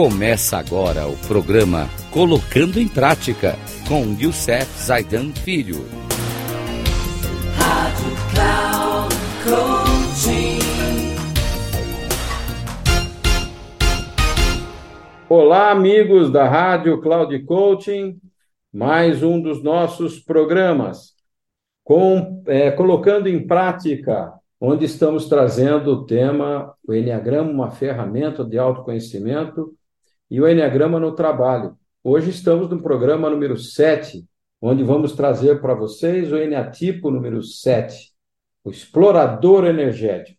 Começa agora o programa Colocando em Prática com Youssef Zaidan Filho. Rádio Cloud Coaching. Olá, amigos da Rádio Cloud Coaching, mais um dos nossos programas, com, é, colocando em prática onde estamos trazendo o tema o Enneagrama, uma ferramenta de autoconhecimento, e o Enneagrama no trabalho. Hoje estamos no programa número 7, onde vamos trazer para vocês o Enneatipo número 7, o explorador energético.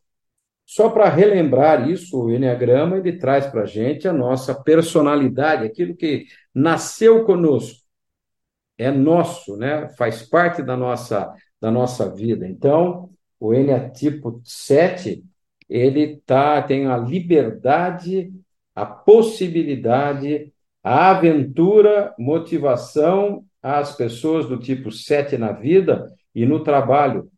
Só para relembrar isso, o Enneagrama ele traz para a gente a nossa personalidade, aquilo que nasceu conosco, é nosso, né? faz parte da nossa, da nossa vida. Então, o Eneatipo 7, ele tá, tem a liberdade, a possibilidade, a aventura, motivação às pessoas do tipo 7 na vida e no trabalho.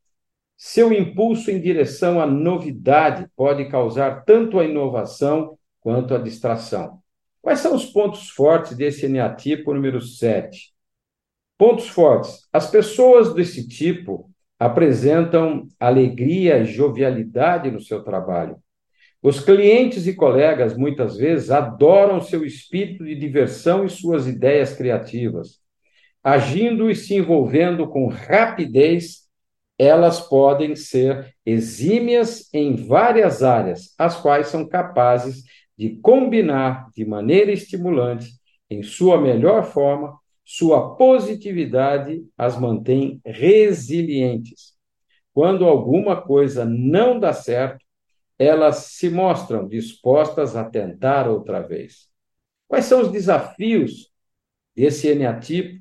Seu impulso em direção à novidade pode causar tanto a inovação quanto a distração. Quais são os pontos fortes desse eneatipo número 7? Pontos fortes. As pessoas desse tipo apresentam alegria e jovialidade no seu trabalho. Os clientes e colegas, muitas vezes, adoram seu espírito de diversão e suas ideias criativas. Agindo e se envolvendo com rapidez, elas podem ser exímias em várias áreas, as quais são capazes de combinar de maneira estimulante, em sua melhor forma, sua positividade as mantém resilientes. Quando alguma coisa não dá certo, elas se mostram dispostas a tentar outra vez. Quais são os desafios desse eneatipo?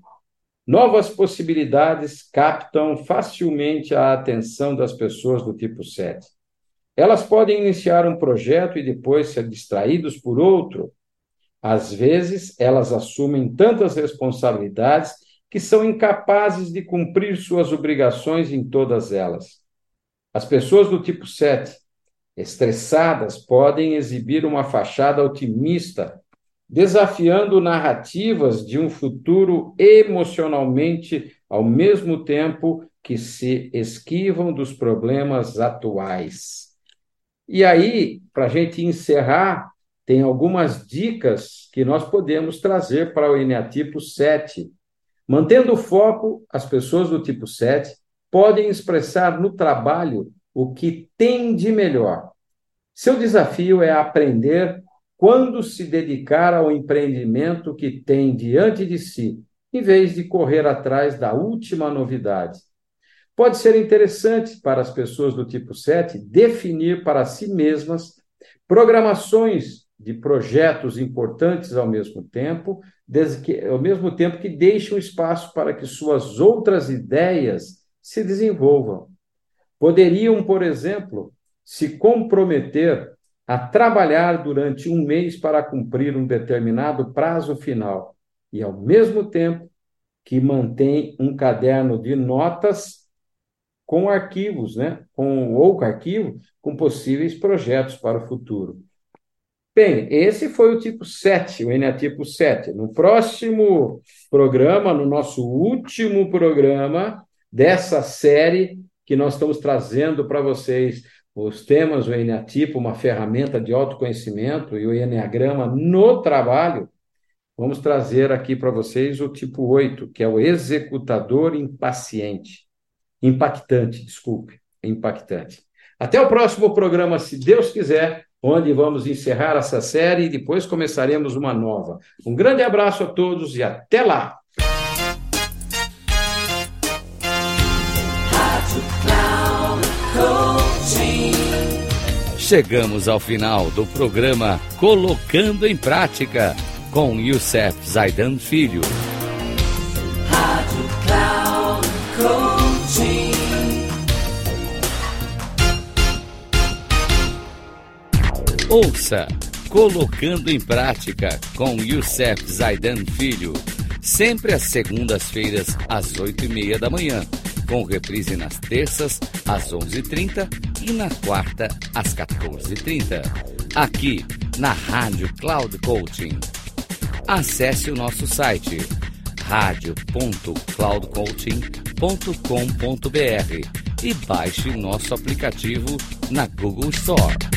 Novas possibilidades captam facilmente a atenção das pessoas do tipo 7. Elas podem iniciar um projeto e depois ser distraídos por outro, às vezes, elas assumem tantas responsabilidades que são incapazes de cumprir suas obrigações em todas elas. As pessoas do tipo 7, estressadas, podem exibir uma fachada otimista, desafiando narrativas de um futuro emocionalmente ao mesmo tempo que se esquivam dos problemas atuais. E aí, para a gente encerrar, tem algumas dicas que nós podemos trazer para o eneatipo 7. Mantendo o foco, as pessoas do tipo 7 podem expressar no trabalho o que tem de melhor. Seu desafio é aprender quando se dedicar ao empreendimento que tem diante de si, em vez de correr atrás da última novidade. Pode ser interessante para as pessoas do tipo 7 definir para si mesmas programações de projetos importantes ao mesmo tempo, que, ao mesmo tempo que deixam espaço para que suas outras ideias se desenvolvam. Poderiam, por exemplo, se comprometer a trabalhar durante um mês para cumprir um determinado prazo final e, ao mesmo tempo, que mantém um caderno de notas com arquivos, né? com, ou arquivo com possíveis projetos para o futuro. Bem, esse foi o tipo 7, o eneatipo 7. No próximo programa, no nosso último programa dessa série que nós estamos trazendo para vocês os temas, o eneatipo, uma ferramenta de autoconhecimento e o eneagrama no trabalho, vamos trazer aqui para vocês o tipo 8, que é o executador impaciente. Impactante, desculpe, impactante. Até o próximo programa, se Deus quiser onde vamos encerrar essa série e depois começaremos uma nova. Um grande abraço a todos e até lá! Chegamos ao final do programa Colocando em Prática com Youssef Zaidan Filho. Ouça Colocando em Prática com Youssef Zaidan Filho, sempre às segundas-feiras às oito e meia da manhã, com reprise nas terças às onze e trinta na quarta às quatorze e trinta. Aqui na Rádio Cloud Coaching. Acesse o nosso site radio.cloudcoaching.com.br e baixe nosso aplicativo na Google Store.